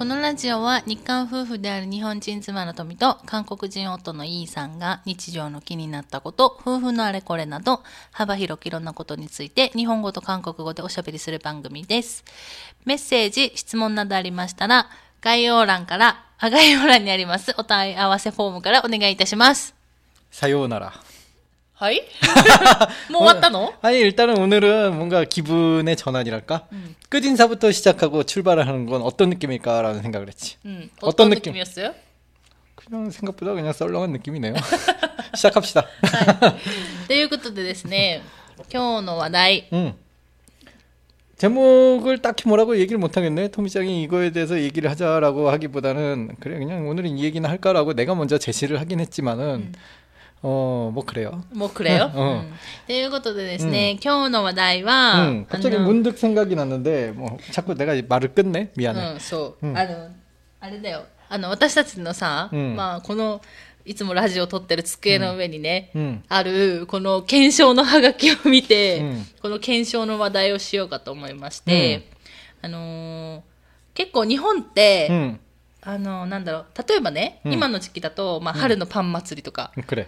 このラジオは日韓夫婦である日本人妻の富と韓国人夫のイーさんが日常の気になったこと、夫婦のあれこれなど幅広くいろんなことについて日本語と韓国語でおしゃべりする番組です。メッセージ、質問などありましたら概要欄から、あ、概要欄にありますお問い合わせフォームからお願いいたします。さようなら。 いもう終わったの 아니 일단은 오늘은 뭔가 기분의 전환이랄까? 끝인사부터 시작하고 출발을 하는 건 어떤 느낌일까라는 생각을 했지. うん。 어떤 ど 느낌? んな君 그냥 생각보다 그냥 썰렁한 느낌이네요. 시작합시다. はい。ということでですね、今日の話題、 음. 제목을 딱히 뭐라고 얘기를 못 하겠네. 토미짱이 이거에 대해서 얘기를 하자라고 하기보다는 그래 그냥 오늘은 이 얘기나 할까라고 내가 먼저 제시를 하긴 했지만은 어 뭐 그래요. もうくれよ。うんうんということでですね、今日の話題は、 음, 갑자기 あの 문득 생각이 났는데 뭐 자꾸 내가 말을 끊네. 미안해. うん、そう、うんあの、あれだよ。あの、私たちのさ、うんまあ、この、いつもラジオを撮ってる机の上にね、 음. ある、この検証のハガキを見て、うんこの検証の話題をしようかと思いまして、あのー結構日本って、 음. あのなんだろう、例えばね、うん今の時期だと、まあ、春のパン祭りとか、 그래.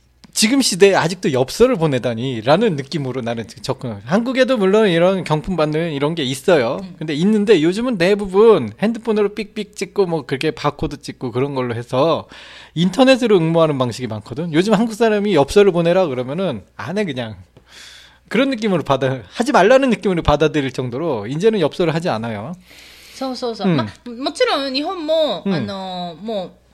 지금 시대에 아직도 엽서를 보내다니라는 느낌으로 나는 접근. 한국에도 물론 이런 경품 받는 이런 게 있어요. 근데 있는데 요즘은 대부분 핸드폰으로 삑삑 찍고 뭐 그렇게 바코드 찍고 그런 걸로 해서 인터넷으로 응모하는 방식이 많거든. 요즘 한국 사람이 엽서를 보내라 그러면은 안 해 그냥. 그런 느낌으로 받아 하지 말라는 느낌으로 받아들일 정도로 이제는 엽서를 하지 않아요. そうそうそう。うんまあ、もちろん日本も、うんあのーもう、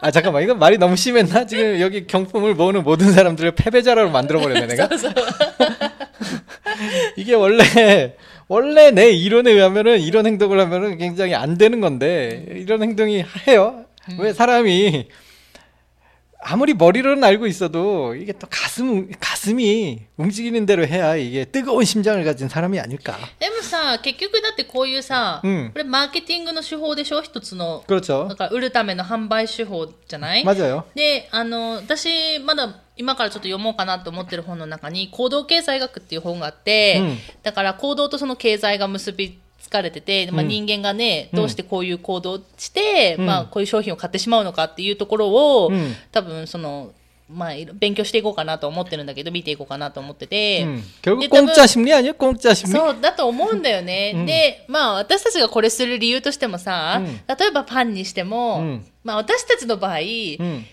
아 잠깐만 이건 말이 너무 심했나? 지금 여기 경품을 모으는 모든 사람들을 패배자로 만들어버렸네 내가. 이게 원래 원래 내 이론에 의하면은 이런 행동을 하면은 굉장히 안 되는 건데 이런 행동이 해요. 음. 왜 사람이 아무리 머리로는 알고 있어도 이게 또 가슴 가슴이 움직이는 대로 해야 이게 뜨거운 심장을 가진 사람이 아닐까. 예, さ、結局だってこういうさ、うん、これマーケティングの手法でしょ？一つの。だから売るための販売手法じゃない？で、あの、私、まだ、今からちょっと読もうかなと思ってる本の中に、行動経済学っていう本があって、うん、だから行動とその経済が結びつかれてて、まあ、人間がね、うん、どうしてこういう行動して、うん、まあ、こういう商品を買ってしまうのかっていうところを、多分そのまあ、いろ勉強していこうかなと思ってるんだけど、見ていこうかなと思ってて、 음, 결국 일단은- 공짜 심리 아니야? 공짜 심리? そうだと思うんだよね。うんで、まあ私たちがこれする理由としてもさ、うん例えばパンにしても、うんまあ私たちの場合、 음,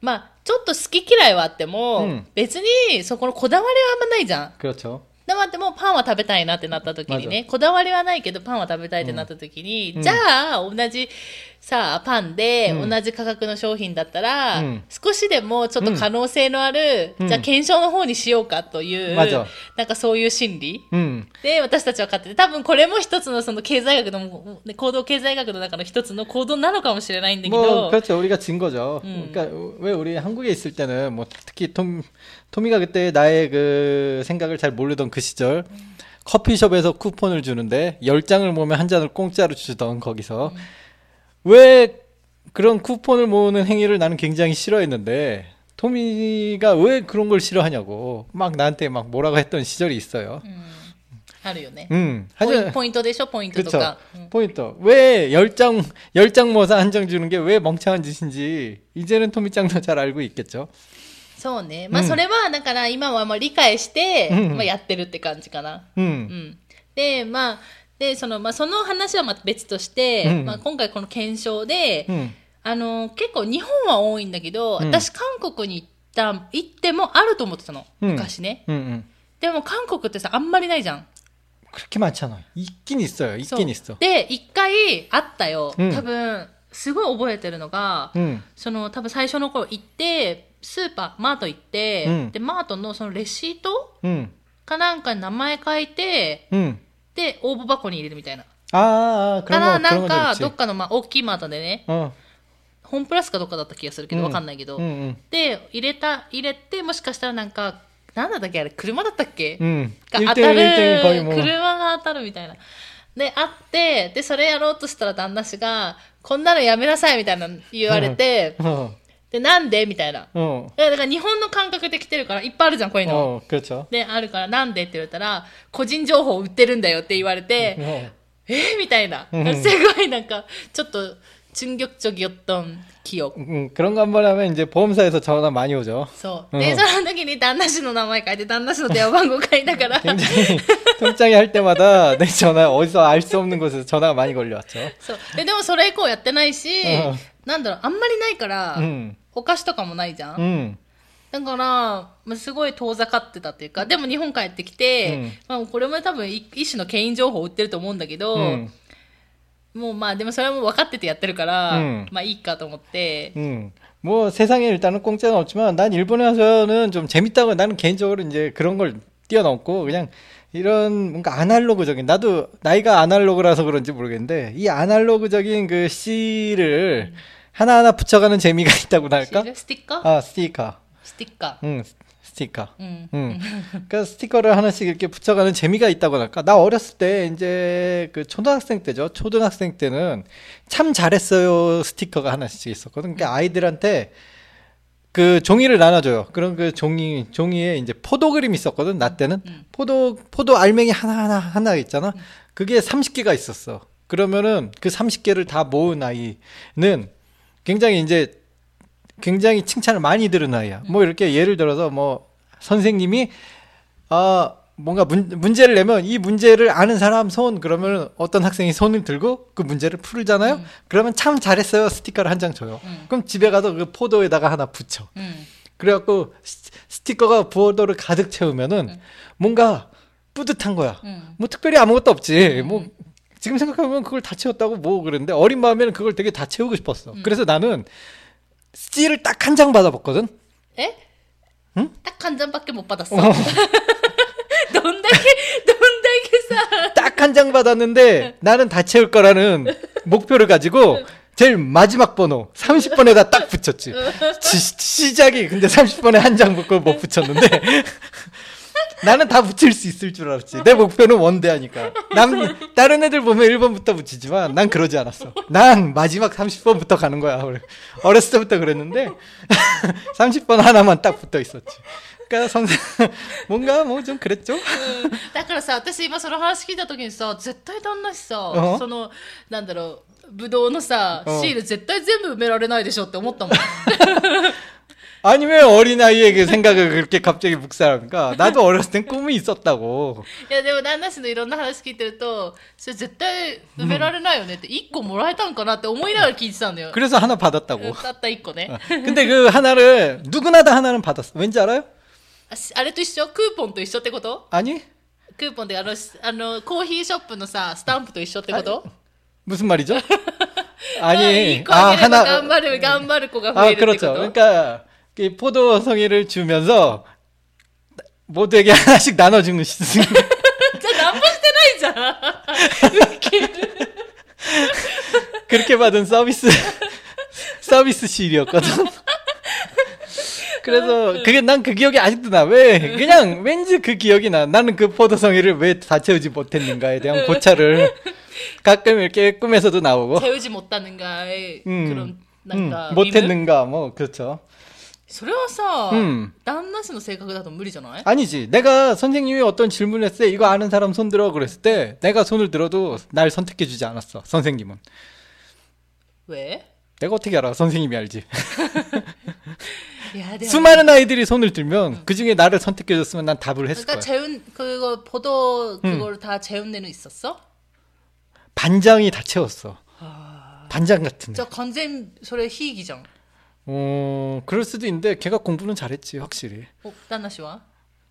まあちょっと好き嫌いはあっても、うん別にそこのこだわりはあんまないじゃん。 그렇죠. でもあってもパンは食べたいなってなった時にね、こだわりはないけどパンは食べたいってなった時に、うんじゃあ同じ さあパンでうん同じ価格の商品だったら、うん少しでもちょっと可能性のある、うんじゃあ検証の方にしようかという、まずなんかそういう心理 음, で、私たちは買ってて、多分これも一つのその経済学の、ね行動経済学の中の一つの行動なのかもしれないんだけ 뭐 ど、 그렇죠 우리가 진 거죠. 음. 그러니까 왜 우리 한국에 있을 때는 뭐 특히 톰 토미가 그때 나의 그 생각을 잘 모르던 그 시절 커피숍에서 쿠폰을 주는데 열 장을 모으면 한 잔을 공짜로 주던 거기서 왜 그런 쿠폰을 모으는 행위를 나는 굉장히 싫어했는데 토미가 왜 그런 걸 싫어하냐고 막 나한테 막 뭐라고 했던 시절이 있어요. あるよね。 음, ポイ 하여튼 ポイントでしょポイントと 그쵸. か。うん 포인트. 왜 열장, 열장 모아서 한 장 주는 게 왜 멍청한 짓인지, 이제는 토미짱도 잘 알고 있겠죠. そうね。まあうんそれは、だから今はまあ理解して、うんまあやってるって感じかな。う 음, ん。で、まあ、 で、その、まあその話はまた別として、うんまあ今回この検証で、 음, あの、結構日本は多いんだけど、うん私韓国に行った、行ってもあると思ってたの。うん昔ね。 음, 음. でも韓国ってさ、あんまりないじゃん。 그렇게 많잖아. 있긴 있어요. 있긴 있어. で、一回あったよ。うん多分、すごい覚えてるのが、 응. その多分最初の頃行って、スーパー、マート行って、うんで、マートのそのレシート 응. かなんかに名前書いて、 응. で応募箱に入れるみたいな。ああかなんかどっかのまあ大きい窓でね、本、ホームプラスかどっかだった気がするけど、分、わかんないけど、で入れた入れてもしかしたらなんか何だったっけあれ車だったっけ、が当たる車が当たるみたいな。であってでそれやろうとしたら旦那氏がこんなのやめなさいみたいな言われて、うん。で、なんでみたいな。 어. でだから日本の感覚で来てるから、いっぱいあるじゃん、こういうの。 어, 그렇죠. で、あるから、なんでって言われたら、個人情報売ってるんだよって言われて、 어. えーみたいな。うんすごいなんか、ちょっと、충격적이었던記憶。 음, 그런 거 한 번 하면 이제 보험사에서 전화 많이 오죠. そう。うんで、その時に旦那氏の名前書いて、旦那氏の電話番号書いたから、 굉장히 통장이 할 때마다 내 전화 어디서 알 수 없는 곳에서 전화가 많이 걸려왔죠. そう。で、でもそれ以降やってないしうん、なんだろう、あんまりないから、 음, お菓子とかもないじゃん。 음, だから、まあ、すごい遠ざかってたっていうか、でも日本帰ってきて、うんまあ、これも多分い一種の牽引情報を売ってると思うんだけど、 음, もうまあでもそれも分かっててやってるから、うんまあいいかと思って、 음. 뭐 세상에 일단은 공짜는 없지만 난 일본에 와서는 좀 재밌다고 나는 개인적으로 이제 그런 걸 뛰어넘고 그냥 이런 뭔가 아날로그적인 나도 나이가 아날로그라서 그런지 모르겠는데 이 아날로그적인 그 씨를 하나하나 붙여가는 재미가 있다고나 할까? 아, 스티커? 아 스티커. 스티커. 응 스티커. 응. 응. 그 스티커를 하나씩 이렇게 붙여가는 재미가 있다고 할까? 나 어렸을 때 이제 그 초등학생 때죠. 초등학생 때는 참 잘했어요 스티커가 하나씩 있었거든. 그러니까 아이들한테 그 종이를 나눠줘요. 그런 그 종이 종이에 이제 포도 그림이 있었거든. 나 때는 음. 포도 포도 알맹이 하나 하나 하나 있잖아. 그게 30개가 있었어. 그러면은 그 30개를 다 모은 아이는 굉장히 이제 굉장히 칭찬을 많이 들은 아이야. 뭐 음. 이렇게 예를 들어서 뭐 선생님이 아 뭔가 문, 문제를 내면 이 문제를 아는 사람 손 그러면 어떤 학생이 손을 들고 그 문제를 풀잖아요. 음. 그러면 참 잘했어요 스티커를 한 장 줘요. 음. 그럼 집에 가서 그 포도에다가 하나 붙여. 음. 그래갖고 스티커가 포도를 가득 채우면은 음. 뭔가 뿌듯한 거야. 음. 뭐 특별히 아무것도 없지. 뭐 지금 생각하면 그걸 다 채웠다고 뭐 그랬는데 어린 마음에는 그걸 되게 다 채우고 싶었어. 음. 그래서 나는 C를 딱 한 장 받아봤거든. 에? 응? 딱 한 장밖에 못 받았어. 어. 딱 한 장 받았는데 나는 다 채울 거라는 목표를 가지고 제일 마지막 번호 30번에다 딱 붙였지. 어. 시, 작이 근데 30번에 한 장 붙고 못 붙였는데 나는 다 붙일 수 있을 줄 알았지. 내 목표는 원대하니까. 남 다른 애들 보면 1번부터 붙이지만 난 그러지 않았어. 난 마지막 30번부터 가는 거야. 어려- 어렸을 때부터 그랬는데 30번 하나만 딱 붙어 있었지. 그러니까 선생 뭔가 뭐 좀 그랬죠. だからさ、私今その話聞いた時にさ、絶対旦那しさう、んその、なんだろう、ぶどうのさ、うんシール絶対全部埋められないでしょって思ったもん。 아니 왜 어린아이의 그 생각을 그렇게 갑자기 묵살합니까? 나도 어렸을 땐 꿈이 있었다고. いやでも旦那氏のいろんな話聞いてると、それ絶対埋められないよねって、1個もらえたんかなって思いながら聞いてたんだよ。 그래서 하나 받았다고. たった1個ね。 근데 그 하나를 누구나 다 하나는 받았어. 왠지 알아요? あしあれと一緒クーポンと一緒ってこと 아니? クーポンであの、しあの、コーヒーショップのさ、スタンプと一緒ってこと 무슨 말이죠? あ1 아니, 個あ 아 げれば 하나 頑張る、頑張る子が増 아 えるってこと 그렇죠. 그러니까 이 포도 성의를 주면서 모두에게 하나씩 나눠주는 시즌. 진짜 나쁜 테라이잖아. 그렇게 받은 서비스 서비스 시일이었거든. 그래서 아, 그 그게 난 그 기억이 아직도 나. 왜 네. 그냥 왠지 그 기억이 나. 나는 그 포도성이를 왜 다 채우지 못했는가에 대한 네. 고찰을 가끔 이렇게 꿈에서도 나오고 채우지 못하는가의 음, 그런 난가 음, 못했는가 뭐 그렇죠. それはさ、うん旦那氏の性格だと無理じゃない 아니지. 내가 선생님이 어떤 질문을 했을 때 이거 아는 사람 손 들어 그랬을 때 내가 손을 들어도 날 선택해 주지 않았어. 선생님은. 왜 ？ 내가 어떻게 알아? 선생님이 알지. いや、でも、 수많은 아이들이 손을 들면 그 중에 나를 선택해 줬으면 난 답을 했을 그러니까 거야. 재운, 그거, 보도, 그걸 다 재운 데는 있었어? 반장이 다 채웠어. 아. 반장 같은 애. じゃあ完全、それ、ひいぎじゃん。 어, 그럴 수도 있는데 걔가 공부는 잘했지, 확실히. お、旦那氏は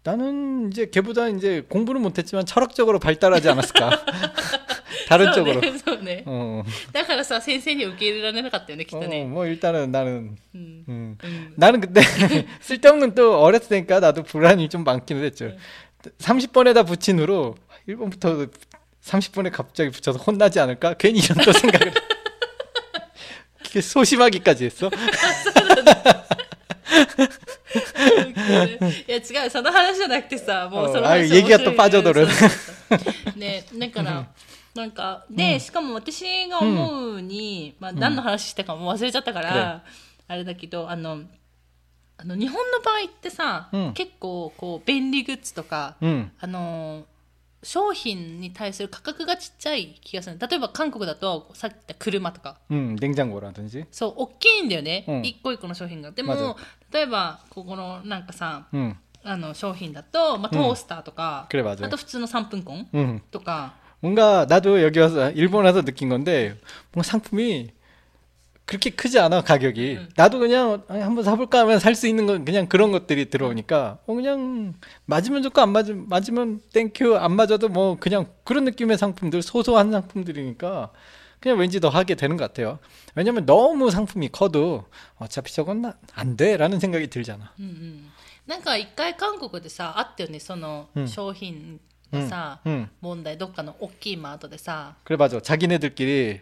나는 이제 걔보다 이제 공부는 못했지만 철학적으로 발달하지 않았을까. 다른 そう 쪽으로. ねそうね 어, だからさ先生に受け入れられなかったよねきっと 어, ね 뭐 일단은 나는 うん 음. うん 나는 그때 쓸데없는 또 어렸을 때니까 나도 불안이 좀 많기는 했죠. 30번에다 붙인 후로 1번부터 30번에 갑자기 붙여서 혼나지 않을까? 괜히 이런 또 생각을. 그게 소심하기까지 했어? いや違うその話じゃなくてさもうそのあ話얘기가또빠져들어 そうそうそうねだからなんかで、しかも私が思うに、まあ、何の話したかも忘れちゃったから、あれだけどあのあの日本の場合ってさ、うん結構こう便利グッズとか、 응. あの 商品に対する価格がちっちゃい気がする例えば韓国だとさっき言った車とか 응, 냉장고라든지. そう大きいんだよね、うん一個一個の商品がでまずも例えばここのなんかさ 응. あの商品だと、まあ、トースターとか、 그래 맞아. あと普通の3分コン 응. とか 뭔가 나도 여기 와서 일본 와서 느낀 건데 뭔가 상품이 그렇게 크지 않아 가격이 응. 나도 그냥 아니, 한번 사볼까 하면 살 수 있는 건 그냥 그런 것들이 들어오니까 어 그냥 맞으면 좋고 안 맞으면 맞으면 땡큐 안 맞아도 뭐 그냥 그런 느낌의 상품들 소소한 상품들이니까 그냥 왠지 더 하게 되는 것 같아요 왜냐면 너무 상품이 커도 어차피 저건 나- 안 돼라는 생각이 들잖아 うんうんなんか一回韓国でさあったよねそのうん商品がさ、 응 問題どっかの大きいマートでさ 그래 맞아 자기네들끼리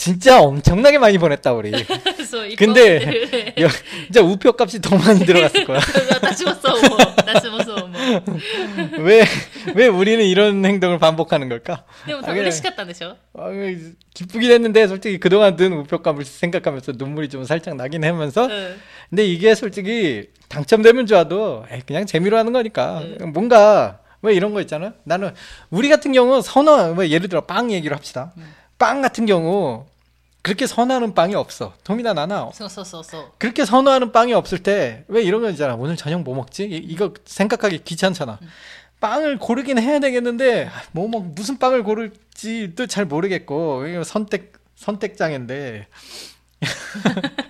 진짜 엄청나게 많이 보냈다 우리. 근데 여, 진짜 우표 값이 더 많이 들어갔을 거야. 왜왜 왜 우리는 이런 행동을 반복하는 걸까? 아, 아 기쁘긴 했는데 솔직히 그동안 든 우표 값을 생각하면서 눈물이 좀 살짝 나긴 하면서. 응. 근데 이게 솔직히 당첨되면 좋아도 에이, 그냥 재미로 하는 거니까 응. 뭔가 뭐 이런 거 있잖아. 나는 우리 같은 경우 선호 뭐 예를 들어 빵 얘기를 합시다. 응. 빵 같은 경우 그렇게 선호하는 빵이 없어. 도미나 나나. 써써써써. 그렇게 선호하는 빵이 없을 때 왜 이런 거 있잖아. 오늘 저녁 뭐 먹지? 이거 생각하기 귀찮잖아. 음. 빵을 고르긴 해야 되겠는데 아, 뭐, 뭐 무슨 빵을 고를지도 잘 모르겠고 선택 선택장인데.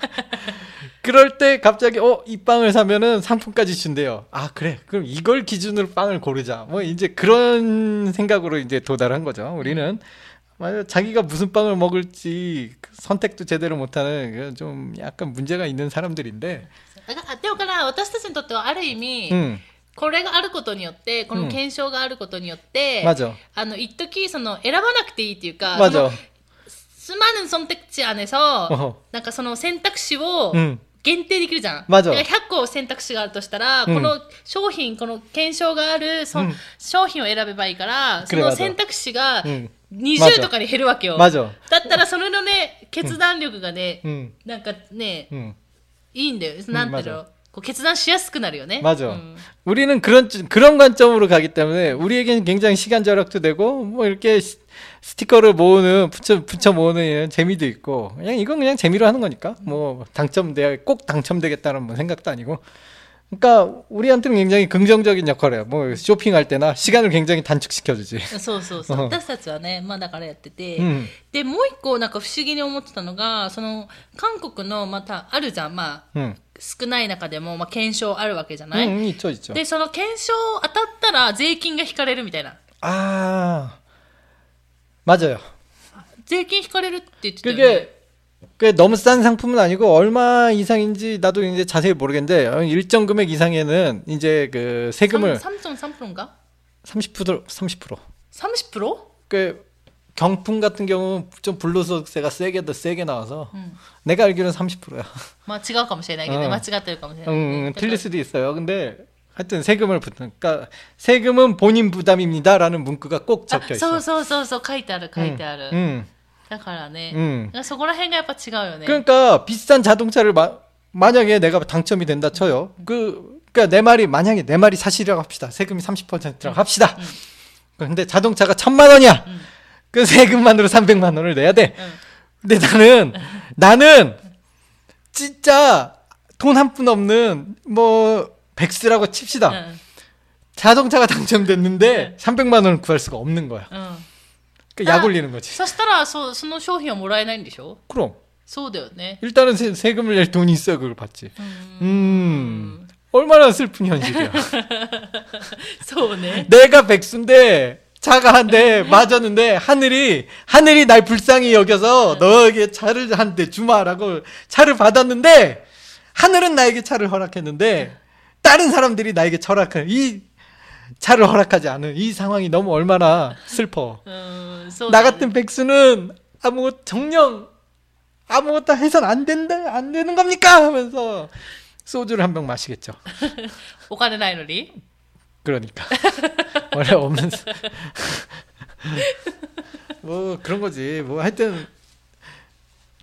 그럴 때 갑자기 어 이 빵을 사면은 상품까지 준대요. 아 그래 그럼 이걸 기준으로 빵을 고르자. 뭐 이제 그런 생각으로 이제 도달한 거죠. 우리는 음. 맞아 자기가 무슨 빵을 먹을지 그 선택도 제대로 못하는 그좀 약간 문제가 있는 사람들인데. だからでもから私たちにとってはある意味、 응 これがあることによってこの検証があることによって、 맞아 あの一時その選ばなくていいっていうか 맞아 そのすまぬ선택지 안에서 어허 なんかその選択肢を 응 限定できるじゃん。 맞아 だから100個選択肢があるとしたら、うんこの商品、この検証があるそ、うん商品を選べばいいから、そ 그래 の 맞아 選択肢がうん 20 맞아 とかに減るわけよ。 맞아 だったらそれのね、決断力がね、 응 なんかね、 응 いいんだよ。なんていうの、こう決断しやすくなるよね。 맞아 うん 우리는 그런 그런 관점으로 가기 때문에 우리에게는 굉장히 시간 절약도 되고 뭐 이렇게 시- 스티커를 모으는 붙여 붙여 모으는 이런 재미도 있고 그냥 이건 그냥 재미로 하는 거니까 뭐 당첨돼 꼭 당첨되겠다는 뭐 생각도 아니고 그러니까 우리한테는 굉장히 긍정적인 역할을 해요. 뭐 쇼핑할 때나 시간을 굉장히 단축시켜 주지. そうそうそう。うん私たちはね、まあだからやってて、 음. で、もう一個なんか不思議に思ってたのが、その、韓国のまたあるじゃん。まあ、 음. 少ない中でも、まあ、検証あるわけじゃない、 음, 있죠, 있죠. で、その検証当たったら税金が引かれるみたいな。 아. 맞아요. 税金引かれるって言ってたよね。 꽤 너무 싼 상품은 아니고 얼마 이상인지 나도 이제 자세히 모르겠는데 어, 일정 금액 이상에는 이제 그 세금을 3.3%인가? 30% 30% 30%? 꽤 경품 같은 경우는 좀 불로소세가 세게 더 세게 나와서 음. 내가 알기로는 30%야. 마 지각 검색해야겠네. 마 지각 될 틀릴 수도 있어요. 근데 하여튼 세금을 붙는 그러니까 세금은 본인 부담입니다라는 문구가 꼭 적혀 아, 있어. 서서서서 카이타르 카이타르. 음, 음. いてある。 응. だからね、 응. そこら辺がやっぱ違うよね。 그러니까 비싼 자동차를 마, 만약에 내가 당첨이 된다 쳐요. 그 그러니까 내 말이 만약에 내 말이 사실이라고 합시다. 세금이 30%라고 합시다. 음. 근데 자동차가 천만 원이야. 음. 그 세금만으로 300만 원을 내야 돼. 응. 근데 나는 나는 진짜 돈 한 푼 없는 뭐 백스라고 칩시다. 응. 자동차가 당첨됐는데 300만 원을 구할 수가 없는 거야. うん。 그러니까 약 올리는 거지.そしたら、そその商品はもらえないんでしょ 그럼 そうだよね。 일단은 세, 세금을 낼 돈이 있어야 그걸 받지. うん。 음 얼마나 슬픈 현실이야. そうね。 내가 백수인데 차가 한 대 맞았는데 하늘이 하늘이 날 불쌍히 여겨서 너에게 차를 한 대 주마라고 차를 받았는데 하늘은 나에게 차를 허락했는데 다른 사람들이 나에게 철학한 이 차를 허락하지 않은 이 상황이 너무 얼마나 슬퍼. 어, 나 같은 백수는 아무것 정령 아무것도 해선 안 된다 안 되는 겁니까 하면서 소주를 한 병 마시겠죠. 오가는 나이놀리. 그러니까 원래 없는 뭐 그런 거지. 뭐 하여튼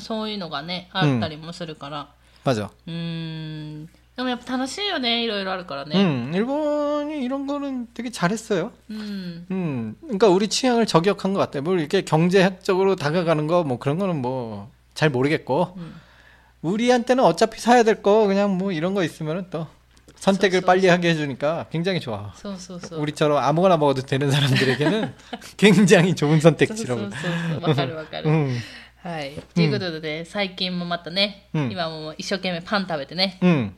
そういうのがね、あったりもするから、 맞아 うーん。でもやっぱ楽しいよね、いろいろあるからね。 응 일본이 이런 거는 되게 잘했어요 うん。 음, 그러니까 우리 취향을 저격한 것 같아요. 뭐 이렇게 경제학적으로 다가가는 거 뭐 그런 거는 뭐 잘 모르겠고 음. 우리한테는 어차피 사야 될 거 그냥 뭐 이런 거 있으면은 또 선택을 소, 소, 빨리 하게 해주니까 굉장히 좋아. そうそうそう。 우리처럼 아무거나 먹어도 되는 사람들에게는 굉장히 좋은 そうそう 선택지라고. そうそう。わかるわかる。 음, はい。ということでね、最近もまたね、うん今も一生懸命パン食べてね、 음.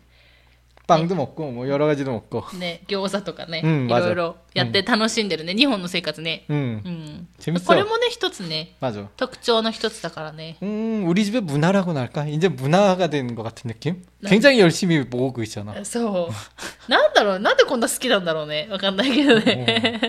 빵도 먹고 뭐 여러 가지도 먹고. ね、餃子とかね、うんいろいろやって楽しんでるね、日本の生活ね。 음, うん。 재밌어. これもね、一つね、 맞아. 特徴の一つだからね。 음, 우리 집에 문화라고 할까? 이제 문화가 되는 것 같은 느낌? 굉장히 열심히 모으고 있잖아. そう。なんだろう、なんでこんな好きなんだろうね。わかんないけどね。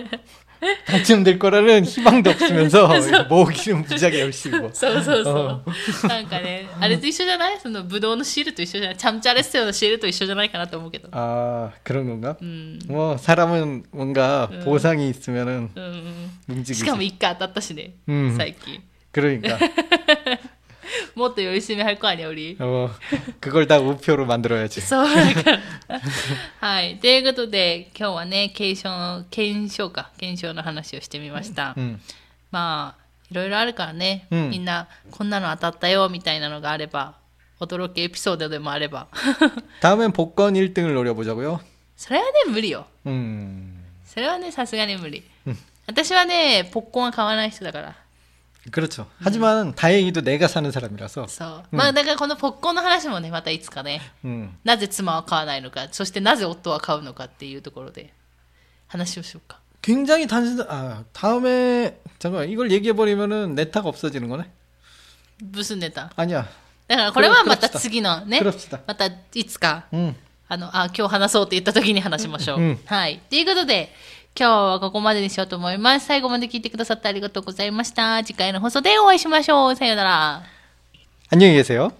당첨될 거라는 희망도 없으면서 모으기는 무지하게 열심히 모아. そうそうそう。なんかね、あれと一緒じゃないその、ブドウのシールと一緒じゃないチャンチャレッセオのシールと一緒じゃないかなと思うけど。 아 그런 건가? うん。 뭐 사람은 뭔가 음. 보상이 있으면은 うん。 움직이지. しかも一回当たったしね、うん最近。 그러니까 もっと열심히할 거 아니야, 우리. 어, 그걸 다 우표로 만들어야지. そうだから。はい。ということで、今日はね、検証、検証か、検証の話をしてみました。 음. まあ、いろいろあるからね、うんみんな、こんなの当たったよ、みたいなのがあれば、驚きエピソードでもあれば。 다음엔 복권 1등을 노려보자고요. それはね、無理よ。 음. それはね、さすがに無理。私はね、ポッコンは買わない人だから。 그렇죠. 하지만 다행히도 내가 사는 사람이라서. そう。まあ、だからこのポッコンの話もね、またいつかね、 음. なぜ妻は買わないのか、そしてなぜ夫は買うのかっていうところで話をしようか。 굉장히 단순. 아 다음에 잠깐 이걸 얘기해 버리면은 네타가 없어지는 거네. ブスネタ。 아니야. だからこれはまた 그럽시다 次のね、 그럽시다. またいつか 음. あの、あ、今日話そうって言った時に話しましょう。うんはい。ということで、 今日はここまでにしようと思います。最後まで聞いてくださってありがとうございました。次回の放送でお会いしましょう。さようなら。 안녕히 계세요.